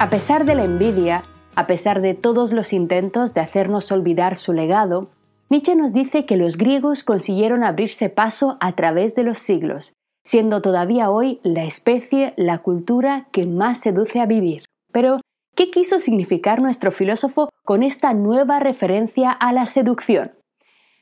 A pesar de la envidia, a pesar de todos los intentos de hacernos olvidar su legado, Nietzsche nos dice que los griegos consiguieron abrirse paso a través de los siglos, siendo todavía hoy la especie, la cultura que más seduce a vivir. Pero, ¿qué quiso significar nuestro filósofo con esta nueva referencia a la seducción?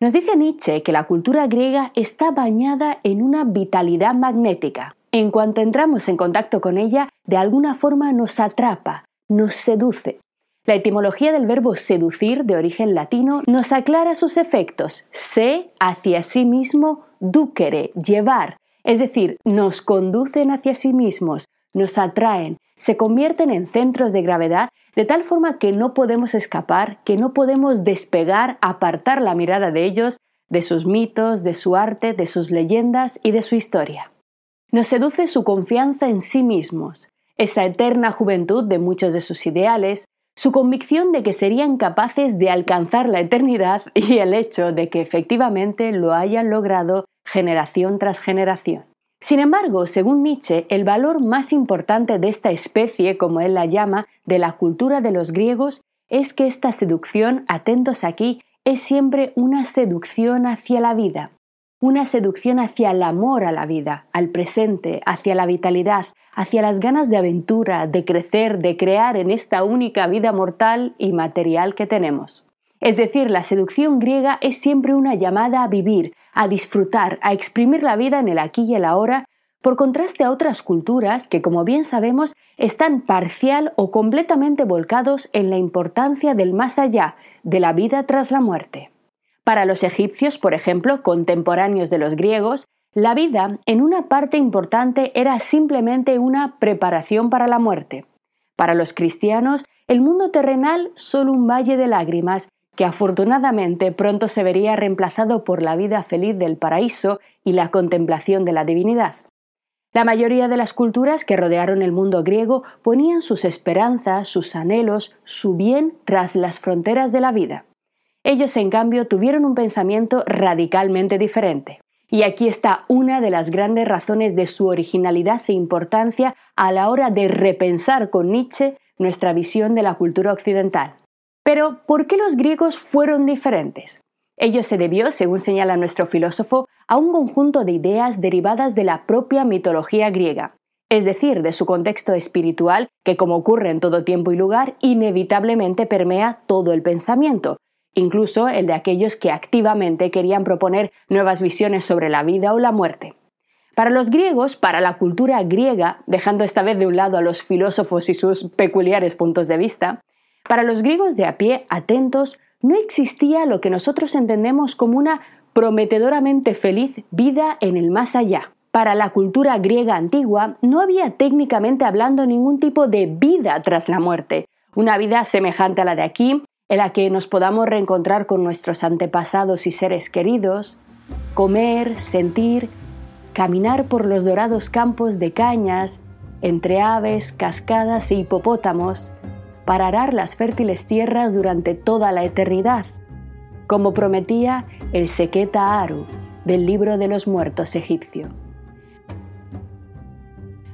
Nos dice Nietzsche que la cultura griega está bañada en una vitalidad magnética. En cuanto entramos en contacto con ella, de alguna forma nos atrapa, nos seduce. La etimología del verbo seducir, de origen latino, nos aclara sus efectos. Se hacia sí mismo, ducere, llevar. Es decir, nos conducen hacia sí mismos, nos atraen, se convierten en centros de gravedad de tal forma que no podemos escapar, que no podemos despegar, apartar la mirada de ellos, de sus mitos, de su arte, de sus leyendas y de su historia. Nos seduce su confianza en sí mismos, esa eterna juventud de muchos de sus ideales, su convicción de que serían capaces de alcanzar la eternidad y el hecho de que efectivamente lo hayan logrado generación tras generación. Sin embargo, según Nietzsche, el valor más importante de esta especie, como él la llama, de la cultura de los griegos, es que esta seducción, atentos aquí, es siempre una seducción hacia la vida, una seducción hacia el amor a la vida, al presente, hacia la vitalidad, hacia las ganas de aventura, de crecer, de crear en esta única vida mortal y material que tenemos. Es decir, la seducción griega es siempre una llamada a vivir, a disfrutar, a exprimir la vida en el aquí y el ahora, por contraste a otras culturas que, como bien sabemos, están parcial o completamente volcados en la importancia del más allá, de la vida tras la muerte. Para los egipcios, por ejemplo, contemporáneos de los griegos, la vida, en una parte importante, era simplemente una preparación para la muerte. Para los cristianos, el mundo terrenal solo un valle de lágrimas que afortunadamente pronto se vería reemplazado por la vida feliz del paraíso y la contemplación de la divinidad. La mayoría de las culturas que rodearon el mundo griego ponían sus esperanzas, sus anhelos, su bien tras las fronteras de la vida. Ellos, en cambio, tuvieron un pensamiento radicalmente diferente. Y aquí está una de las grandes razones de su originalidad e importancia a la hora de repensar con Nietzsche nuestra visión de la cultura occidental. Pero, ¿por qué los griegos fueron diferentes? Ello se debió, según señala nuestro filósofo, a un conjunto de ideas derivadas de la propia mitología griega, es decir, de su contexto espiritual que, como ocurre en todo tiempo y lugar, inevitablemente permea todo el pensamiento, incluso el de aquellos que activamente querían proponer nuevas visiones sobre la vida o la muerte. Para los griegos, para la cultura griega, dejando esta vez de un lado a los filósofos y sus peculiares puntos de vista, para los griegos de a pie, atentos, no existía lo que nosotros entendemos como una prometedoramente feliz vida en el más allá. Para la cultura griega antigua no había técnicamente hablando ningún tipo de vida tras la muerte, una vida semejante a la de aquí, en la que nos podamos reencontrar con nuestros antepasados y seres queridos, comer, sentir, caminar por los dorados campos de cañas, entre aves, cascadas e hipopótamos, para arar las fértiles tierras durante toda la eternidad, como prometía el Sequeta Aru del libro de los muertos egipcio.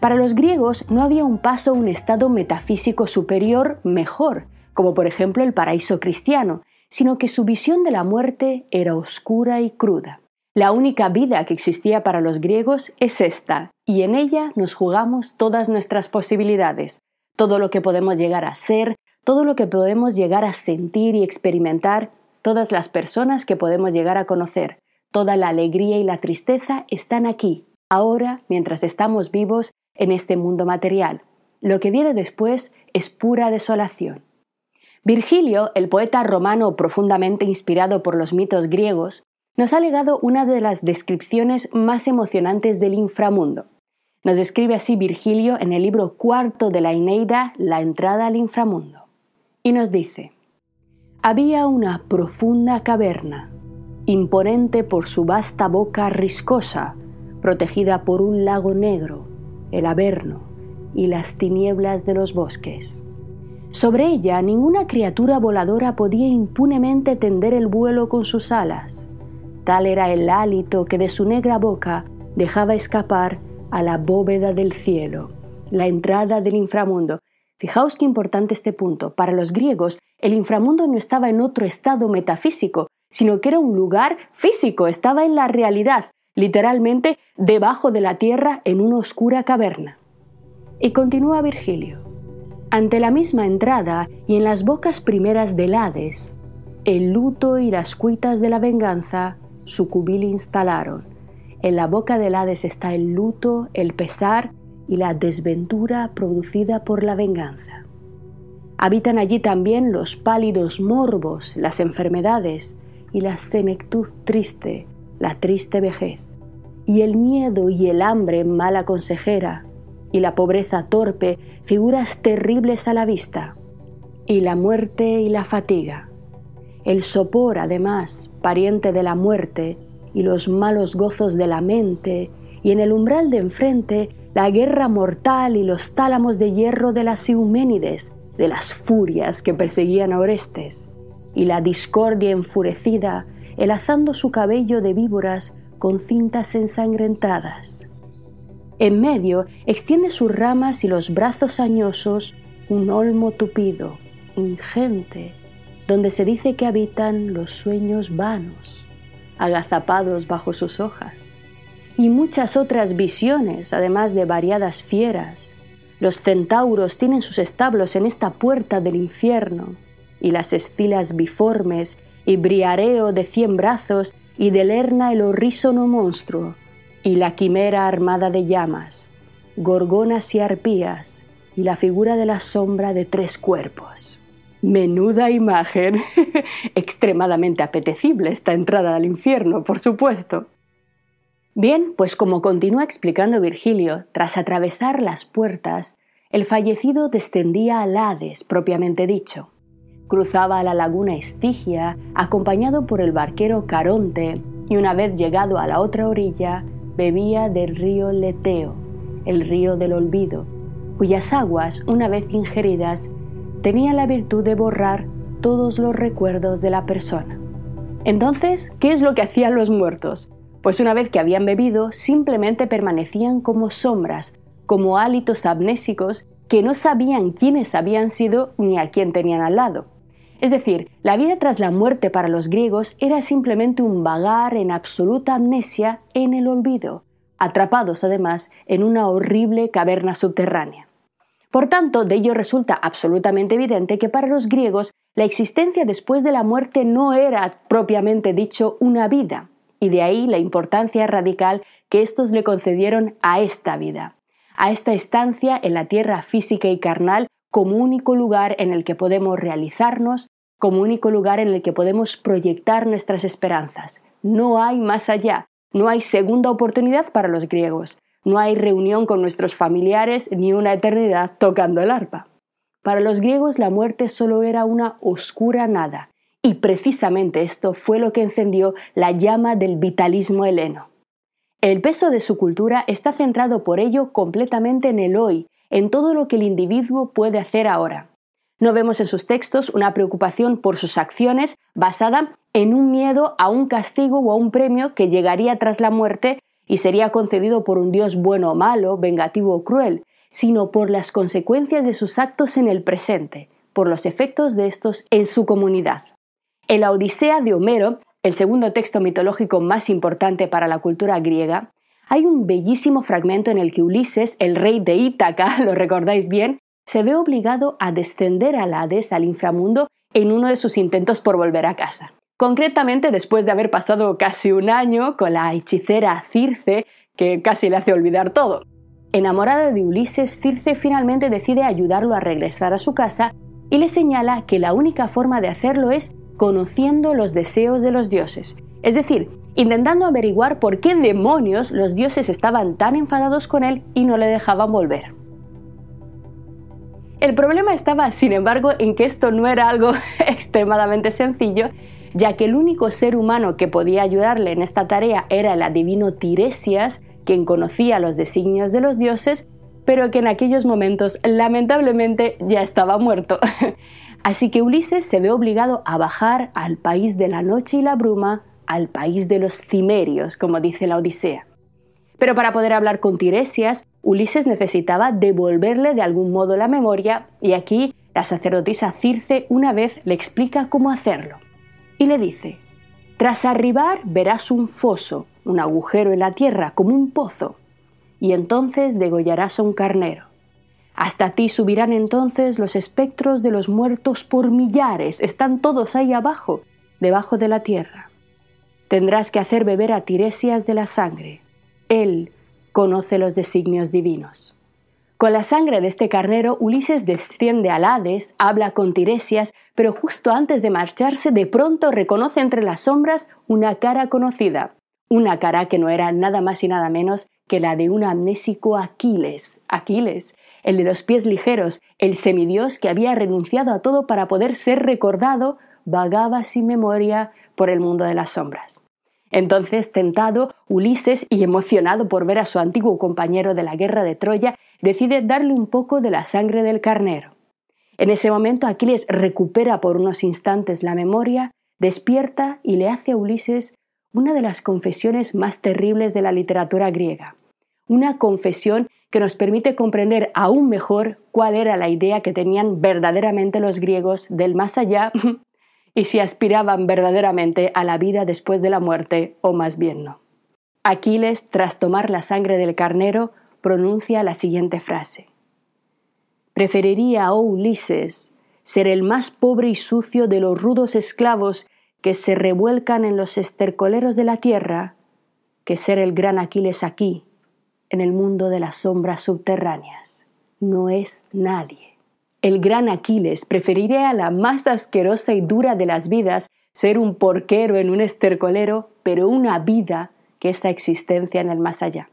Para los griegos no había un paso a un estado metafísico superior mejor, como por ejemplo el paraíso cristiano, sino que su visión de la muerte era oscura y cruda. La única vida que existía para los griegos es esta, y en ella nos jugamos todas nuestras posibilidades, todo lo que podemos llegar a ser, todo lo que podemos llegar a sentir y experimentar, todas las personas que podemos llegar a conocer, toda la alegría y la tristeza están aquí, ahora, mientras estamos vivos en este mundo material. Lo que viene después es pura desolación. Virgilio, el poeta romano profundamente inspirado por los mitos griegos, nos ha legado una de las descripciones más emocionantes del inframundo. Nos describe así Virgilio en el libro cuarto de la Ineida, La entrada al inframundo. Y nos dice, había una profunda caverna, imponente por su vasta boca riscosa, protegida por un lago negro, el Averno y las tinieblas de los bosques. Sobre ella ninguna criatura voladora podía impunemente tender el vuelo con sus alas. Tal era el hálito que de su negra boca dejaba escapar a la bóveda del cielo, la entrada del inframundo. Fijaos qué importante este punto. Para los griegos, el inframundo no estaba en otro estado metafísico, sino que era un lugar físico, estaba en la realidad, literalmente debajo de la tierra en una oscura caverna. Y continúa Virgilio. Ante la misma entrada y en las bocas primeras del Hades, el luto y las cuitas de la venganza su cubil instalaron. En la boca del Hades está el luto, el pesar y la desventura producida por la venganza. Habitan allí también los pálidos morbos, las enfermedades y la senectud triste, la triste vejez, y el miedo y el hambre mala consejera, y la pobreza torpe, figuras terribles a la vista, y la muerte y la fatiga. El sopor, además, pariente de la muerte, y los malos gozos de la mente, y en el umbral de enfrente, la guerra mortal y los tálamos de hierro de las Euménides, de las furias que perseguían a Orestes, y la discordia enfurecida, elazando su cabello de víboras con cintas ensangrentadas. En medio extiende sus ramas y los brazos añosos un olmo tupido, ingente, donde se dice que habitan los sueños vanos, agazapados bajo sus hojas, y muchas otras visiones, además de variadas fieras. Los centauros tienen sus establos en esta puerta del infierno, y las estilas biformes, y briareo de cien brazos, y de lerna el horrísono monstruo, y la quimera armada de llamas, gorgonas y arpías, y la figura de la sombra de tres cuerpos. Menuda imagen. Extremadamente apetecible esta entrada al infierno, por supuesto. Bien, pues como continúa explicando Virgilio, tras atravesar las puertas, el fallecido descendía al Hades propiamente dicho. Cruzaba la laguna Estigia, acompañado por el barquero Caronte, y una vez llegado a la otra orilla, bebía del río Leteo, el río del olvido, cuyas aguas, una vez ingeridas, tenían la virtud de borrar todos los recuerdos de la persona. Entonces, ¿qué es lo que hacían los muertos? Pues una vez que habían bebido, simplemente permanecían como sombras, como hálitos amnésicos que no sabían quiénes habían sido ni a quién tenían al lado. Es decir, la vida tras la muerte para los griegos era simplemente un vagar en absoluta amnesia en el olvido, atrapados además en una horrible caverna subterránea. Por tanto, de ello resulta absolutamente evidente que para los griegos la existencia después de la muerte no era propiamente dicho una vida, y de ahí la importancia radical que estos le concedieron a esta vida, a esta estancia en la tierra física y carnal como único lugar en el que podemos realizarnos, como único lugar en el que podemos proyectar nuestras esperanzas. No hay más allá, no hay segunda oportunidad para los griegos, no hay reunión con nuestros familiares ni una eternidad tocando el arpa. Para los griegos la muerte solo era una oscura nada, y precisamente esto fue lo que encendió la llama del vitalismo heleno. El peso de su cultura está centrado por ello completamente en el hoy, en todo lo que el individuo puede hacer ahora. No vemos en sus textos una preocupación por sus acciones basada en un miedo a un castigo o a un premio que llegaría tras la muerte y sería concedido por un Dios bueno o malo, vengativo o cruel, sino por las consecuencias de sus actos en el presente, por los efectos de estos en su comunidad. En la Odisea de Homero, el segundo texto mitológico más importante para la cultura griega, hay un bellísimo fragmento en el que Ulises, el rey de Ítaca, lo recordáis bien, se ve obligado a descender al Hades, al inframundo, en uno de sus intentos por volver a casa. Concretamente, después de haber pasado casi un año con la hechicera Circe, que casi le hace olvidar todo. Enamorada de Ulises, Circe finalmente decide ayudarlo a regresar a su casa y le señala que la única forma de hacerlo es conociendo los deseos de los dioses, es decir, intentando averiguar por qué demonios los dioses estaban tan enfadados con él y no le dejaban volver. El problema estaba, sin embargo, en que esto no era algo extremadamente sencillo, ya que el único ser humano que podía ayudarle en esta tarea era el adivino Tiresias, quien conocía los designios de los dioses, pero que en aquellos momentos lamentablemente ya estaba muerto. Así que Ulises se ve obligado a bajar al país de la noche y la bruma, al país de los cimerios, como dice la Odisea. Pero para poder hablar con Tiresias, Ulises necesitaba devolverle de algún modo la memoria y aquí la sacerdotisa Circe una vez le explica cómo hacerlo. Y le dice, tras arribar verás un foso, un agujero en la tierra como un pozo, y entonces degollarás a un carnero. Hasta ti subirán entonces los espectros de los muertos por millares, están todos ahí abajo, debajo de la tierra. Tendrás que hacer beber a Tiresias de la sangre. Él conoce los designios divinos. Con la sangre de este carnero, Ulises desciende al Hades, habla con Tiresias, pero justo antes de marcharse, de pronto reconoce entre las sombras una cara conocida, una cara que no era nada más y nada menos que la de un amnésico Aquiles. Aquiles, el de los pies ligeros, el semidios que había renunciado a todo para poder ser recordado, vagaba sin memoria por el mundo de las sombras. Entonces, tentado, Ulises, y emocionado por ver a su antiguo compañero de la guerra de Troya, decide darle un poco de la sangre del carnero. En ese momento Aquiles recupera por unos instantes la memoria, despierta y le hace a Ulises una de las confesiones más terribles de la literatura griega. Una confesión que nos permite comprender aún mejor cuál era la idea que tenían verdaderamente los griegos del más allá y si aspiraban verdaderamente a la vida después de la muerte o más bien no. Aquiles, tras tomar la sangre del carnero, pronuncia la siguiente frase. Preferiría, oh Ulises, ser el más pobre y sucio de los rudos esclavos que se revuelcan en los estercoleros de la tierra, que ser el gran Aquiles aquí, en el mundo de las sombras subterráneas. No es nadie. El gran Aquiles preferiría a la más asquerosa y dura de las vidas ser un porquero en un estercolero, pero una vida que esa existencia en el más allá.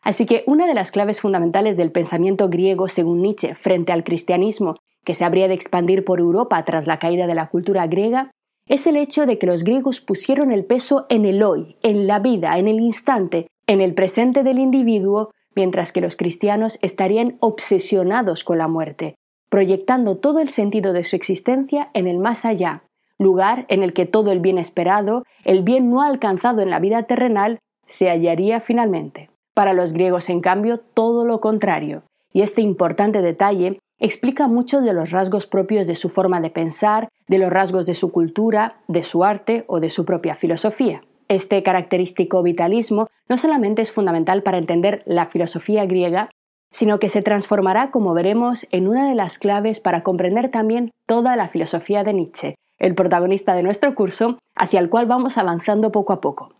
Así que una de las claves fundamentales del pensamiento griego, según Nietzsche, frente al cristianismo, que se habría de expandir por Europa tras la caída de la cultura griega, es el hecho de que los griegos pusieron el peso en el hoy, en la vida, en el instante, en el presente del individuo, mientras que los cristianos estarían obsesionados con la muerte, proyectando todo el sentido de su existencia en el más allá, lugar en el que todo el bien esperado, el bien no alcanzado en la vida terrenal, se hallaría finalmente. Para los griegos, en cambio, todo lo contrario, y este importante detalle explica mucho de los rasgos propios de su forma de pensar, de los rasgos de su cultura, de su arte o de su propia filosofía. Este característico vitalismo no solamente es fundamental para entender la filosofía griega, sino que se transformará, como veremos, en una de las claves para comprender también toda la filosofía de Nietzsche, el protagonista de nuestro curso, hacia el cual vamos avanzando poco a poco.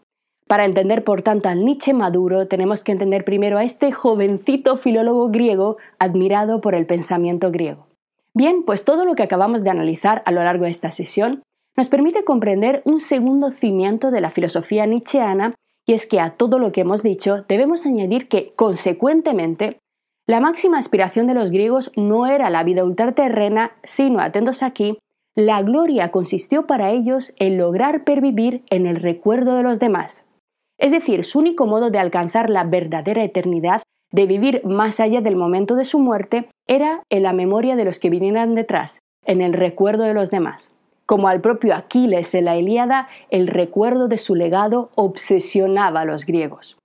Para entender, por tanto, al Nietzsche maduro, tenemos que entender primero a este jovencito filólogo griego admirado por el pensamiento griego. Bien, pues todo lo que acabamos de analizar a lo largo de esta sesión nos permite comprender un segundo cimiento de la filosofía nietzscheana, y es que a todo lo que hemos dicho debemos añadir que, consecuentemente, la máxima aspiración de los griegos no era la vida ultraterrena, sino, atentos aquí, la gloria consistió para ellos en lograr pervivir en el recuerdo de los demás. Es decir, su único modo de alcanzar la verdadera eternidad, de vivir más allá del momento de su muerte, era en la memoria de los que vinieran detrás, en el recuerdo de los demás. Como al propio Aquiles en la Ilíada, el recuerdo de su legado obsesionaba a los griegos.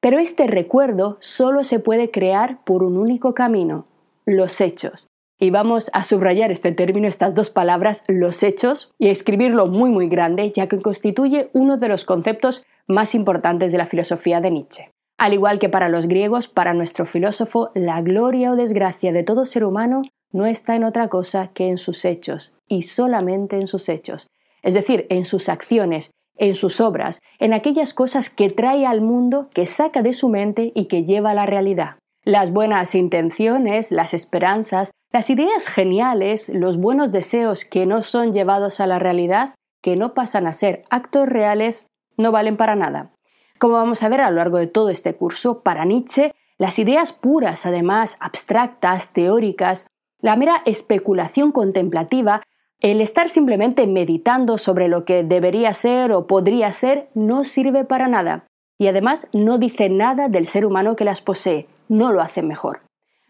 Pero este recuerdo solo se puede crear por un único camino, los hechos. Y vamos a subrayar este término, estas dos palabras, los hechos, y escribirlo muy muy grande, ya que constituye uno de los conceptos más importantes de la filosofía de Nietzsche. Al igual que para los griegos, para nuestro filósofo, la gloria o desgracia de todo ser humano no está en otra cosa que en sus hechos, y solamente en sus hechos, es decir, en sus acciones, en sus obras, en aquellas cosas que trae al mundo, que saca de su mente y que lleva a la realidad. Las buenas intenciones, las esperanzas, las ideas geniales, los buenos deseos que no son llevados a la realidad, que no pasan a ser actos reales, no valen para nada. Como vamos a ver a lo largo de todo este curso, para Nietzsche, las ideas puras, además abstractas, teóricas, la mera especulación contemplativa, el estar simplemente meditando sobre lo que debería ser o podría ser, no sirve para nada. Y además no dice nada del ser humano que las posee, no lo hace mejor.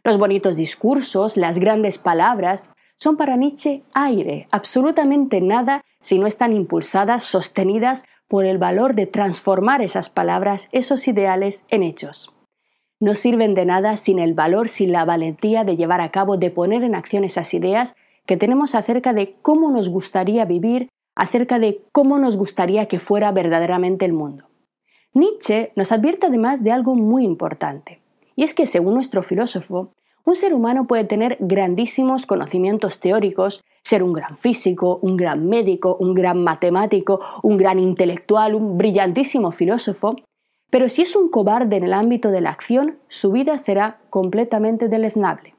Los bonitos discursos, las grandes palabras, son para Nietzsche aire, absolutamente nada si no están impulsadas, sostenidas por el valor de transformar esas palabras, esos ideales, en hechos. no sirven de nada sin el valor, sin la valentía de llevar a cabo, de poner en acción esas ideas que tenemos acerca de cómo nos gustaría vivir, acerca de cómo nos gustaría que fuera verdaderamente el mundo. Nietzsche nos advierte además de algo muy importante, y es que según nuestro filósofo, un ser humano puede tener grandísimos conocimientos teóricos, ser un gran físico, un gran médico, un gran matemático, un gran intelectual, un brillantísimo filósofo, pero si es un cobarde en el ámbito de la acción, su vida será completamente deleznable.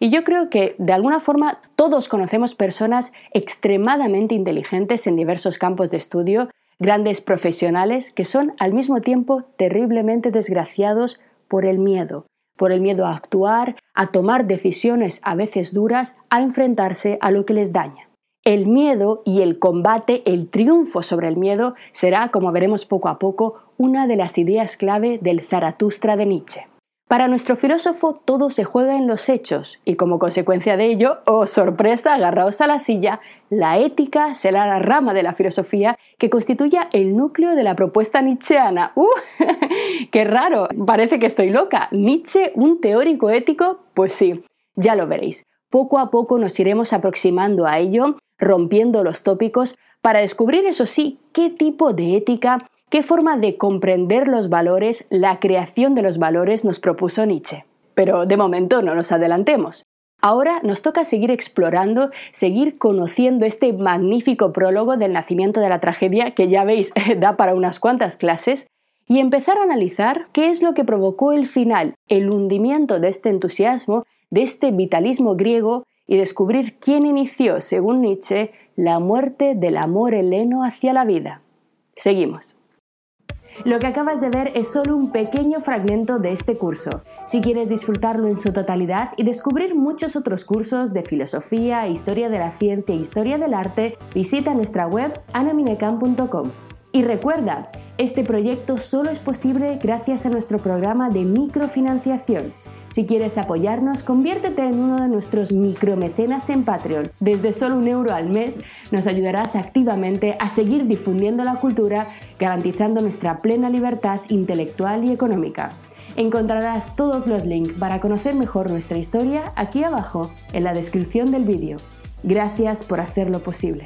Y yo creo que, de alguna forma, todos conocemos personas extremadamente inteligentes en diversos campos de estudio, grandes profesionales, que son al mismo tiempo terriblemente desgraciados por el miedo, por el miedo a actuar, a tomar decisiones a veces duras, a enfrentarse a lo que les daña. El miedo y el combate, el triunfo sobre el miedo, será, como veremos poco a poco, una de las ideas clave del Zaratustra de Nietzsche. Para nuestro filósofo todo se juega en los hechos y como consecuencia de ello, oh sorpresa, agarraos a la silla, la ética será la rama de la filosofía que constituya el núcleo de la propuesta nietzscheana. ¡Uh! ¡Qué raro! Parece que estoy loca. ¿Nietzsche, un teórico ético? Pues sí, ya lo veréis. Poco a poco nos iremos aproximando a ello, rompiendo los tópicos, para descubrir, eso sí, qué tipo de ética ¿Qué forma de comprender los valores, la creación de los valores nos propuso Nietzsche? Pero de momento no nos adelantemos. Ahora nos toca seguir explorando, seguir conociendo este magnífico prólogo del nacimiento de la tragedia, que ya veis da para unas cuantas clases, y empezar a analizar qué es lo que provocó el final, el hundimiento de este entusiasmo, de este vitalismo griego, y descubrir quién inició, según Nietzsche, la muerte del amor heleno hacia la vida. Seguimos. Lo que acabas de ver es solo un pequeño fragmento de este curso. Si quieres disfrutarlo en su totalidad y descubrir muchos otros cursos de filosofía, historia de la ciencia e historia del arte, visita nuestra web anaminecam.com. Y recuerda, este proyecto solo es posible gracias a nuestro programa de microfinanciación si quieres apoyarnos, conviértete en uno de nuestros micromecenas en Patreon. Desde solo un euro al mes nos ayudarás activamente a seguir difundiendo la cultura, garantizando nuestra plena libertad intelectual y económica. Encontrarás todos los links para conocer mejor nuestra historia aquí abajo en la descripción del vídeo. Gracias por hacerlo posible.